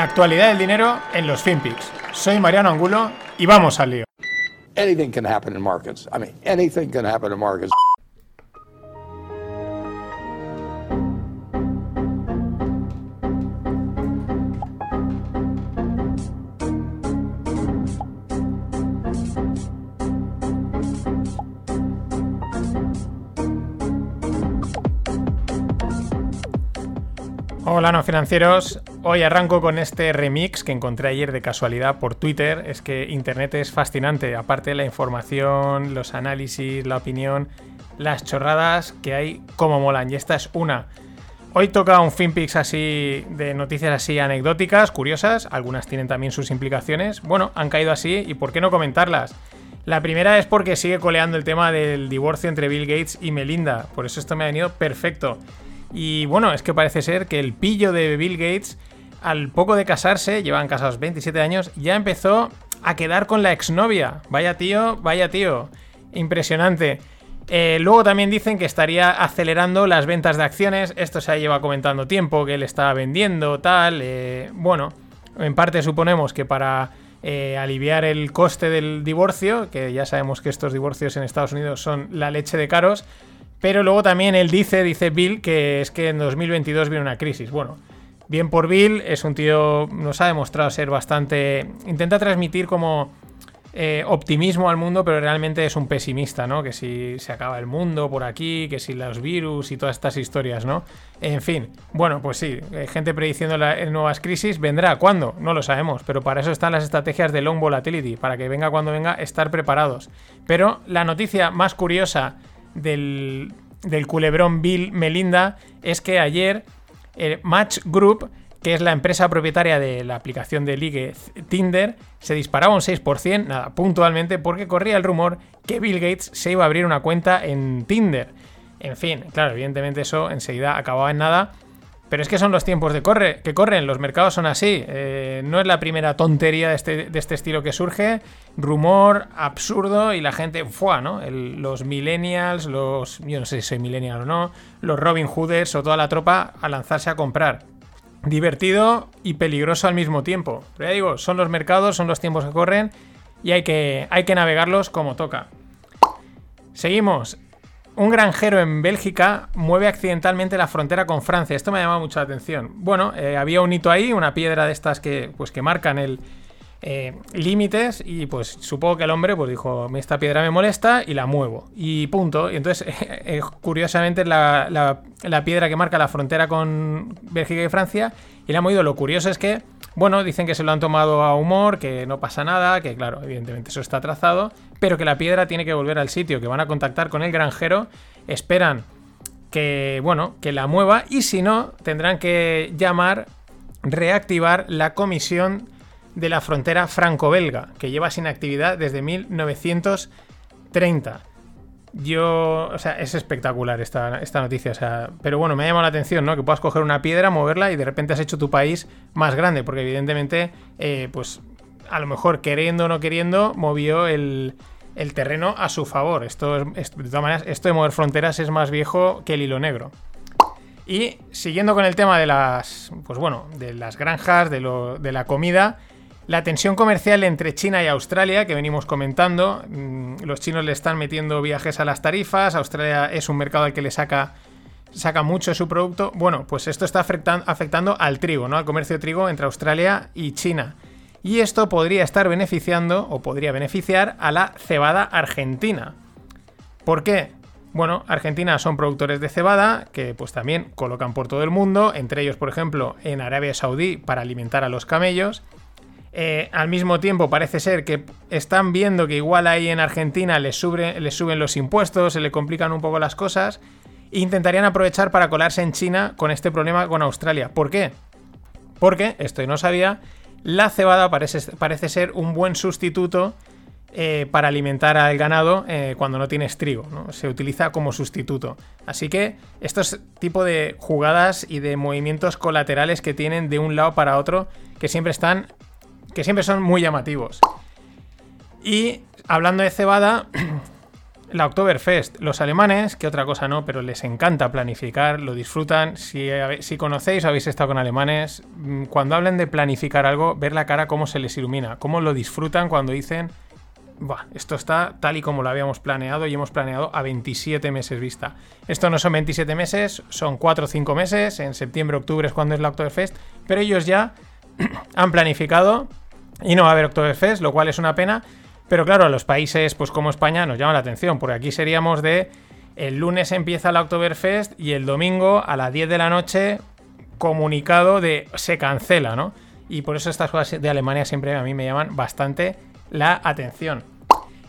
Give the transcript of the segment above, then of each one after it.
La actualidad del dinero en los FinPix. Soy Mariano Angulo y vamos al lío. Anything can happen in markets. I mean, anything can happen in markets. Hola no financieros, hoy arranco con este remix que encontré ayer de casualidad por Twitter. Es que Internet es fascinante, aparte de la información, los análisis, la opinión, las chorradas que hay como molan. Y esta es una. Hoy toca un FinPix así de noticias así anecdóticas, curiosas, algunas tienen también sus implicaciones. Bueno, han caído así y ¿por qué no comentarlas? La primera es porque sigue coleando el tema del divorcio entre Bill Gates y Melinda, por eso esto me ha venido perfecto. Y bueno, es que parece ser que el pillo de Bill Gates, al poco de casarse, llevan casados 27 años, ya empezó a quedar con la exnovia. Vaya tío, vaya tío. Impresionante. Eh, luego también dicen que estaría acelerando las ventas de acciones. Esto se ha llevado comentando tiempo, que él estaba vendiendo, tal. Eh, bueno, en parte suponemos que para eh, aliviar el coste del divorcio, que ya sabemos que estos divorcios en Estados Unidos son la leche de caros. Pero luego también él dice, dice Bill, que es que en 2022 viene una crisis. Bueno, bien por Bill, es un tío, nos ha demostrado ser bastante... Intenta transmitir como eh, optimismo al mundo, pero realmente es un pesimista, ¿no? Que si se acaba el mundo por aquí, que si los virus y todas estas historias, ¿no? En fin, bueno, pues sí, eh, gente prediciendo la, nuevas crisis, ¿vendrá? ¿Cuándo? No lo sabemos, pero para eso están las estrategias de long volatility, para que venga cuando venga, estar preparados. Pero la noticia más curiosa del, culebrón Bill Melinda es que ayer eh, Match Group, que es la empresa propietaria de la aplicación de ligue Tinder, se disparaba un 6%, nada, puntualmente, porque corría el rumor que Bill Gates se iba a abrir una cuenta en Tinder. En fin, claro, evidentemente eso enseguida acababa en nada. Pero es que son los tiempos de corre, que corren, los mercados son así. Eh, no es la primera tontería de este, de este, estilo que surge. Rumor absurdo y la gente, ¡fua! ¿no? los millennials, los. Yo no sé si soy millennial o no. Los Robin Hooders o toda la tropa a lanzarse a comprar. Divertido y peligroso al mismo tiempo. Pero ya digo, son los mercados, son los tiempos que corren y hay que, hay que navegarlos como toca. Seguimos. Un granjero en Bélgica mueve accidentalmente la frontera con Francia. Esto me ha llamado mucho la atención. Bueno, eh, había un hito ahí, una piedra de estas que, pues, que marcan el, eh, límites y pues supongo que el hombre pues dijo esta piedra me molesta y la muevo y punto y entonces eh, curiosamente la, la, piedra que marca la frontera con Bélgica y Francia y la ha movido lo curioso es que bueno dicen que se lo han tomado a humor que no pasa nada que claro evidentemente eso está trazado pero que la piedra tiene que volver al sitio, que van a contactar con el granjero, esperan que, bueno, que la mueva y si no, tendrán que llamar, reactivar la comisión de la frontera franco-belga, que lleva sin actividad desde 1930. Yo, o sea, es espectacular esta, esta, noticia, o sea, pero bueno, me ha llamado la atención, ¿no? Que puedas coger una piedra, moverla y de repente has hecho tu país más grande, porque evidentemente, eh, pues a lo mejor queriendo o no queriendo, movió el, terreno a su favor. Esto de todas maneras, esto de mover fronteras es más viejo que el hilo negro. Y siguiendo con el tema de las, pues bueno, de las granjas, de, lo, de la comida, la tensión comercial entre China y Australia, que venimos comentando, mm, los chinos le están metiendo viajes a las tarifas, Australia es un mercado al que le saca, saca mucho su producto. Bueno, pues esto está afectando al trigo, ¿no? Al comercio de trigo entre Australia y China. Y esto podría estar beneficiando o podría beneficiar a la cebada argentina. ¿Por qué? Bueno, Argentina son productores de cebada que pues también colocan por todo el mundo, entre ellos por ejemplo en Arabia Saudí para alimentar a los camellos. Eh, al mismo tiempo parece ser que están viendo que igual ahí en Argentina les, les suben los impuestos, se le complican un poco las cosas e intentarían aprovechar para colarse en China con este problema con Australia. ¿Por qué? Porque, esto no sabía, la cebada parece, parece ser un buen sustituto eh, para alimentar al ganado eh, cuando no tienes trigo. Se utiliza como sustituto. Así que estos tipo de jugadas y de movimientos colaterales que tienen de un lado para otro que siempre están. Que siempre son muy llamativos. Y hablando de cebada. la Oktoberfest. Los alemanes, que otra cosa no, pero les encanta planificar, lo disfrutan. Si, si conocéis o habéis estado con alemanes, mm, cuando hablan de planificar algo, ver la cara cómo se les ilumina, cómo lo disfrutan cuando dicen, esto está tal y como lo habíamos planeado y hemos planeado a 27 meses vista. Esto no son 27 meses, son 4 o 5 meses, en septiembre, octubre es cuando es la Oktoberfest, pero ellos ya han planificado y no va a haber Oktoberfest, lo cual es una pena. Pero claro, a los países pues como España nos llama la atención, porque aquí seríamos de el lunes empieza la Oktoberfest y el domingo a las 10 de la noche comunicado de se cancela, ¿no? Y por eso estas cosas de Alemania siempre a mí me llaman bastante la atención.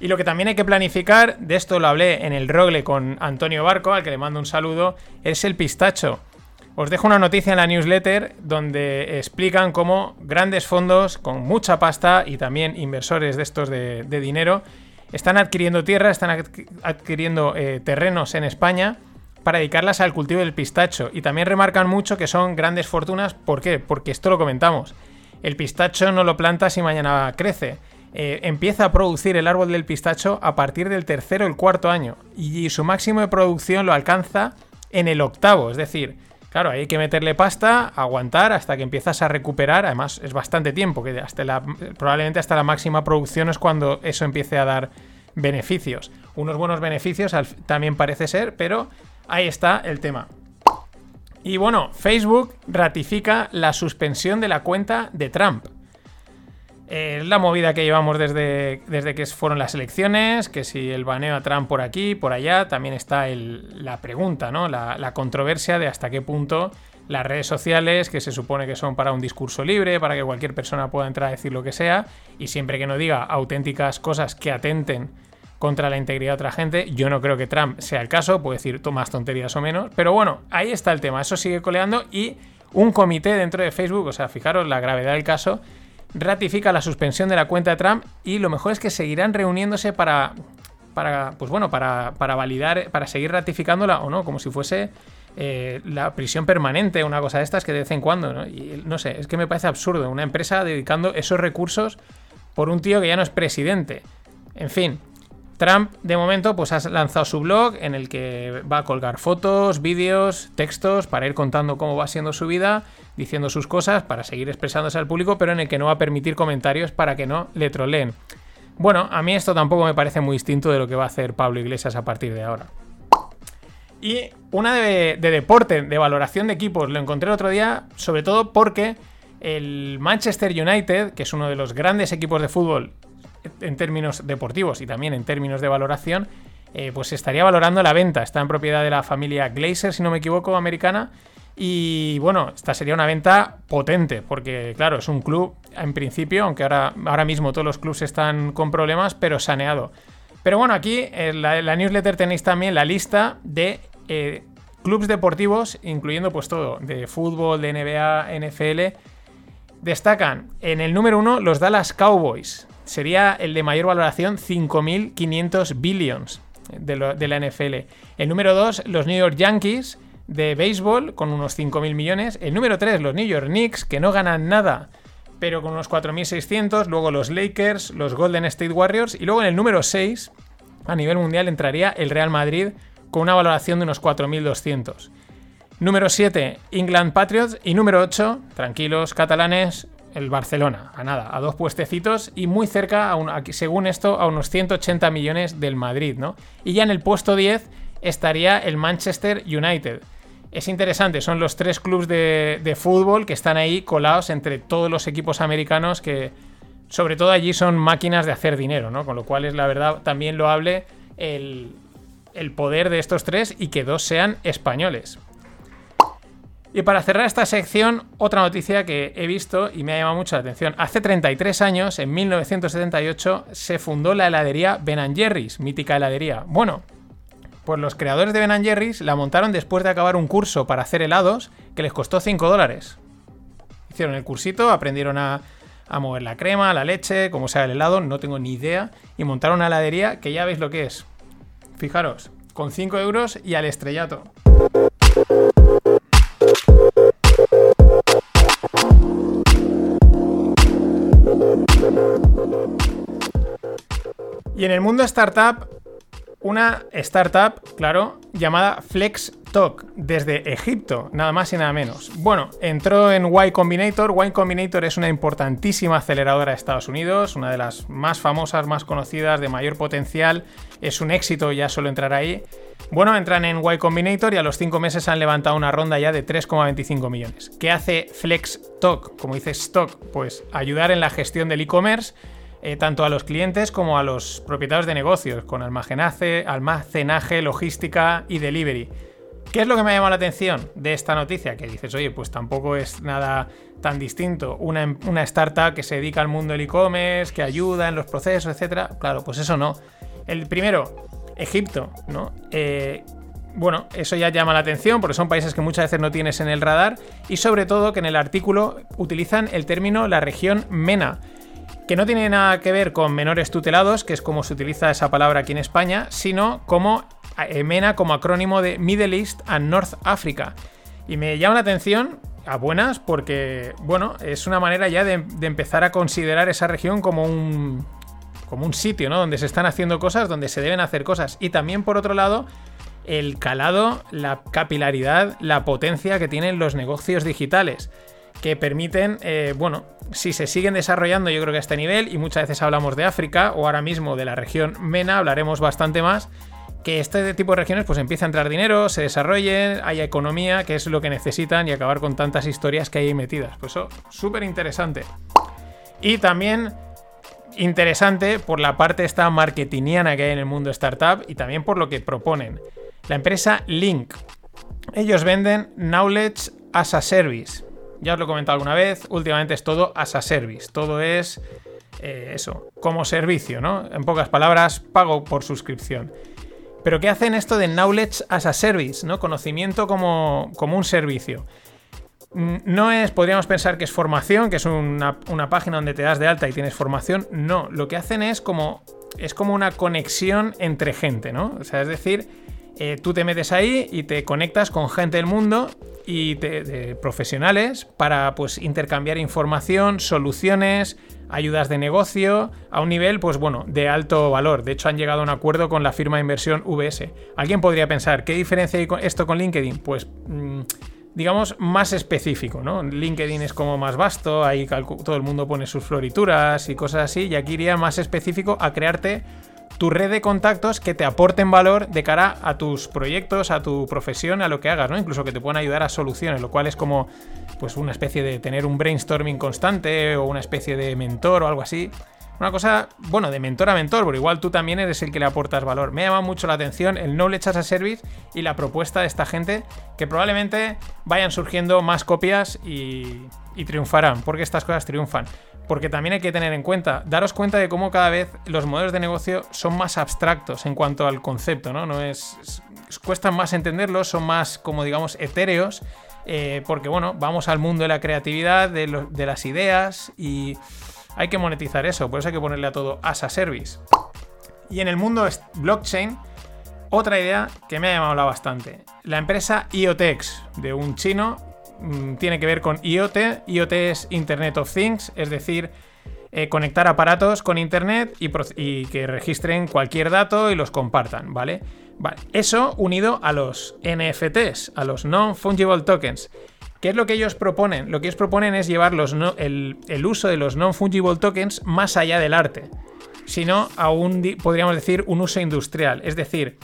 Y lo que también hay que planificar, de esto lo hablé en el Rogle con Antonio Barco, al que le mando un saludo, es el pistacho. Os dejo una noticia en la newsletter donde explican cómo grandes fondos con mucha pasta y también inversores de estos de, dinero están adquiriendo tierra, están adquiriendo eh, terrenos en España para dedicarlas al cultivo del pistacho. Y también remarcan mucho que son grandes fortunas. ¿Por qué? Porque esto lo comentamos. El pistacho no lo plantas y mañana crece. Eh, empieza a producir el árbol del pistacho a partir del tercero o el cuarto año. Y su máximo de producción lo alcanza en el octavo. Es decir, Claro, hay que meterle pasta, aguantar hasta que empiezas a recuperar. Además, es bastante tiempo, que hasta probablemente hasta la máxima producción es cuando eso empiece a dar beneficios. Unos buenos beneficios también parece ser, pero ahí está el tema. Y bueno, Facebook ratifica la suspensión de la cuenta de Trump. Es la movida que llevamos desde, desde que fueron las elecciones, que si el baneo a Trump por aquí, por allá, también está la pregunta, ¿no? La, controversia de hasta qué punto las redes sociales, que se supone que son para un discurso libre, para que cualquier persona pueda entrar a decir lo que sea, y siempre que no diga auténticas cosas que atenten contra la integridad de otra gente, yo no creo que Trump sea el caso, puede decir más tonterías o menos, pero bueno, ahí está el tema, eso sigue coleando y un comité dentro de Facebook, o sea, fijaros la gravedad del caso, ratifica la suspensión de la cuenta de Trump y lo mejor es que seguirán reuniéndose para, para pues bueno, para, para validar, para seguir ratificándola o no, como si fuese eh, la prisión permanente, una cosa de estas que de vez en cuando, ¿no? Y no sé, es que me parece absurdo una empresa dedicando esos recursos por un tío que ya no es presidente. En fin, Trump, de momento, pues ha lanzado su blog en el que va a colgar fotos, vídeos, textos para ir contando cómo va siendo su vida, diciendo sus cosas, para seguir expresándose al público, pero en el que no va a permitir comentarios para que no le troleen. Bueno, a mí esto tampoco me parece muy distinto de lo que va a hacer Pablo Iglesias a partir de ahora. Y una de, de deporte, de valoración de equipos, lo encontré otro día, sobre todo porque el Manchester United, que es uno de los grandes equipos de fútbol en términos deportivos y también en términos de valoración, eh, pues estaría valorando la venta. Está en propiedad de la familia Glazer, si no me equivoco, americana. Y bueno, esta sería una venta potente, porque claro, es un club en principio, aunque ahora, ahora mismo todos los clubes están con problemas, pero saneado. Pero bueno, aquí en la, newsletter tenéis también la lista de eh, clubes deportivos, incluyendo pues todo, de fútbol, de NBA, NFL. Destacan en el número uno los Dallas Cowboys, sería el de mayor valoración, 5.500 billions de, la NFL. El número 2, los New York Yankees de béisbol, con unos 5.000 millones. El número 3, los New York Knicks, que no ganan nada, pero con unos 4.600. Luego los Lakers, los Golden State Warriors. Y luego en el número 6, a nivel mundial, entraría el Real Madrid con una valoración de unos 4.200. Número 7, England Patriots. Y número 8, tranquilos catalanes, el Barcelona, a nada, a dos puestecitos y muy cerca, a según esto, a unos 180 millones del Madrid, ¿no? Y ya en el puesto 10 estaría el Manchester United. Es interesante, son los tres clubes de, fútbol que están ahí colados entre todos los equipos americanos que, sobre todo allí, son máquinas de hacer dinero, ¿no? Con lo cual es la verdad también loable el, el poder de estos tres y que dos sean españoles. Y para cerrar esta sección, otra noticia que he visto y me ha llamado mucho la atención. Hace 33 años, en 1978, se fundó la heladería Ben Jerry's, mítica heladería. Bueno, pues los creadores de Ben Jerry's la montaron después de acabar un curso para hacer helados que les costó 5 dólares. Hicieron el cursito, aprendieron a, mover la crema, la leche, cómo se hace el helado, no tengo ni idea, y montaron una heladería que ya veis lo que es. Fijaros, con 5 euros y al estrellato. Y en el mundo startup, una startup, claro, llamada FlexTalk, desde Egipto, nada más y nada menos. Bueno, entró en Y Combinator. Y Combinator es una importantísima aceleradora de Estados Unidos, una de las más famosas, más conocidas, de mayor potencial. Es un éxito ya solo entrar ahí. Bueno, entran en Y Combinator y a los 5 meses han levantado una ronda ya de 3,25 millones. ¿Qué hace FlexTalk? Como dice Stock, pues ayudar en la gestión del e-commerce eh, tanto a los clientes como a los propietarios de negocios, con almacenaje, almacenaje, logística y delivery. ¿Qué es lo que me ha llamado la atención de esta noticia? Que dices, oye, pues tampoco es nada tan distinto. Una, una startup que se dedica al mundo del e-commerce, que ayuda en los procesos, etcétera. Claro, pues eso no. El primero, Egipto, ¿no? Eh, bueno, eso ya llama la atención porque son países que muchas veces no tienes en el radar y sobre todo que en el artículo utilizan el término la región MENA que no tiene nada que ver con menores tutelados, que es como se utiliza esa palabra aquí en España, sino como eh, MENA como acrónimo de Middle East and North Africa. Y me llama la atención a buenas porque, bueno, es una manera ya de, empezar a considerar esa región como un, como un sitio, ¿no? Donde se están haciendo cosas, donde se deben hacer cosas. Y también, por otro lado, el calado, la capilaridad, la potencia que tienen los negocios digitales que permiten, eh, bueno, si se siguen desarrollando yo creo que a este nivel, y muchas veces hablamos de África o ahora mismo de la región MENA, hablaremos bastante más, que este tipo de regiones pues empieza a entrar dinero, se desarrollen, haya economía, que es lo que necesitan y acabar con tantas historias que hay metidas. Pues eso, súper interesante. Y también interesante por la parte esta marketingiana que hay en el mundo startup y también por lo que proponen. La empresa Link. Ellos venden Knowledge as a Service. Ya os lo he comentado alguna vez, últimamente es todo as a service, todo es eh, eso, como servicio, ¿no? En pocas palabras, pago por suscripción. Pero ¿qué hacen esto de knowledge as a service, ¿no? Conocimiento como, como un servicio. Mm, no es, podríamos pensar que es formación, que es una, página donde te das de alta y tienes formación. No, lo que hacen es como, es como una conexión entre gente, ¿no? O sea, es decir, eh, tú te metes ahí y te conectas con gente del mundo y profesionales para pues intercambiar información, soluciones, ayudas de negocio a un nivel pues bueno, de alto valor. De hecho han llegado a un acuerdo con la firma de inversión VS. Alguien podría pensar, ¿qué diferencia hay esto con LinkedIn? Pues mm, digamos más específico, ¿no? LinkedIn es como más vasto, ahí todo el mundo pone sus florituras y cosas así y aquí iría más específico a crearte tu red de contactos que te aporten valor de cara a tus proyectos, a tu profesión, a lo que hagas, ¿no? Incluso que te puedan ayudar a soluciones, lo cual es como pues una especie de tener un brainstorming constante o una especie de mentor o algo así. Una cosa, bueno, de mentor a mentor, pero igual tú también eres el que le aportas valor. Me llama mucho la atención el Knowledge as a Service y la propuesta de esta gente, que probablemente vayan surgiendo más copias y, y triunfarán, porque estas cosas triunfan porque también hay que tener en cuenta, daros cuenta de cómo cada vez los modelos de negocio son más abstractos en cuanto al concepto, ¿no? no es, cuesta más entenderlos, son más, como digamos, etéreos, eh, porque bueno, vamos al mundo de la creatividad, de, de las ideas y hay que monetizar eso, por eso hay que ponerle a todo as a service. Y en el mundo blockchain, otra idea que me ha llamado bastante. La empresa IoTex, de un chino Mm, tiene que ver con IoT. IoT es Internet of Things, es decir, eh, conectar aparatos con Internet y, que registren cualquier dato y los compartan, ¿vale? Vale, eso unido a los NFTs, a los Non-Fungible Tokens. ¿Qué es lo que ellos proponen? Lo que ellos proponen es llevar el, el, uso de los non-fungible tokens más allá del arte, sino a un, podríamos decir, un uso industrial. Es decir,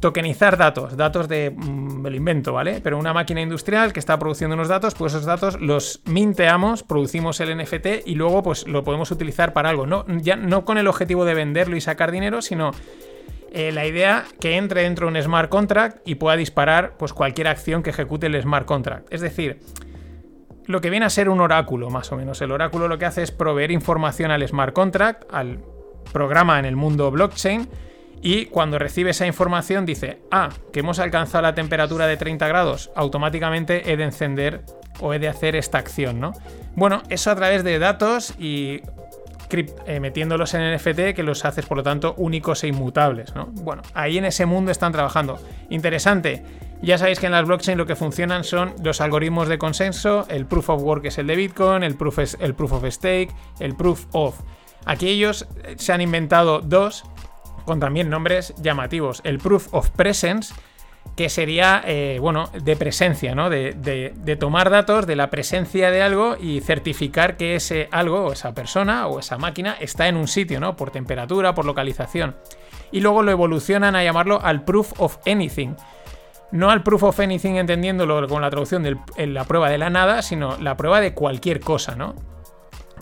tokenizar datos, datos de, mm, lo invento, ¿vale? Pero una máquina industrial que está produciendo unos datos, pues esos datos los minteamos, producimos el NFT y luego pues lo podemos utilizar para algo, no, ya, no con el objetivo de venderlo y sacar dinero, sino eh, la idea que entre dentro de un smart contract y pueda disparar pues cualquier acción que ejecute el smart contract. Es decir, lo que viene a ser un oráculo, más o menos. El oráculo lo que hace es proveer información al smart contract, al programa en el mundo blockchain, y cuando recibe esa información dice, ah, que hemos alcanzado la temperatura de 30 grados, automáticamente he de encender o he de hacer esta acción, ¿no? Bueno, eso a través de datos y eh, metiéndolos en NFT que los haces por lo tanto únicos e inmutables, ¿no? Bueno, ahí en ese mundo están trabajando. Interesante. Ya sabéis que en las blockchain lo que funcionan son los algoritmos de consenso, el proof of work es el de Bitcoin, el proof, el proof of stake, el proof of. Aquí ellos se han inventado dos con también nombres llamativos. El Proof of Presence, que sería, eh, bueno, de presencia, ¿no? De, de, tomar datos de la presencia de algo y certificar que ese algo, o esa persona, o esa máquina está en un sitio, ¿no? Por temperatura, por localización. Y luego lo evolucionan a llamarlo al Proof of Anything. No al Proof of Anything entendiéndolo con la traducción de la prueba de la nada, sino la prueba de cualquier cosa, ¿no?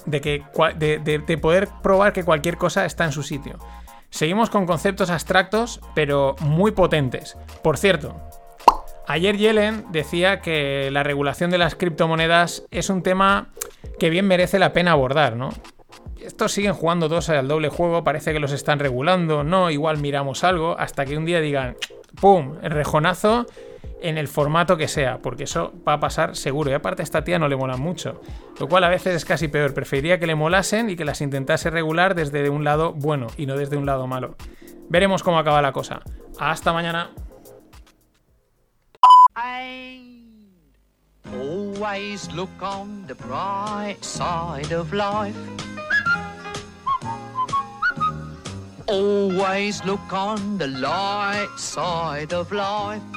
De, que, de poder probar que cualquier cosa está en su sitio. Seguimos con conceptos abstractos, pero muy potentes. Por cierto, ayer Yellen decía que la regulación de las criptomonedas es un tema que bien merece la pena abordar, ¿no? Estos siguen jugando dos al doble juego, parece que los están regulando, no, igual miramos algo, hasta que un día digan, ¡pum!, el rejonazo en el formato que sea, porque eso va a pasar seguro. Y aparte a esta tía no le mola mucho, lo cual a veces es casi peor. Preferiría que le molasen y que las intentase regular desde un lado bueno y no desde un lado malo. Veremos cómo acaba la cosa. Hasta mañana. Always look on the light side of life.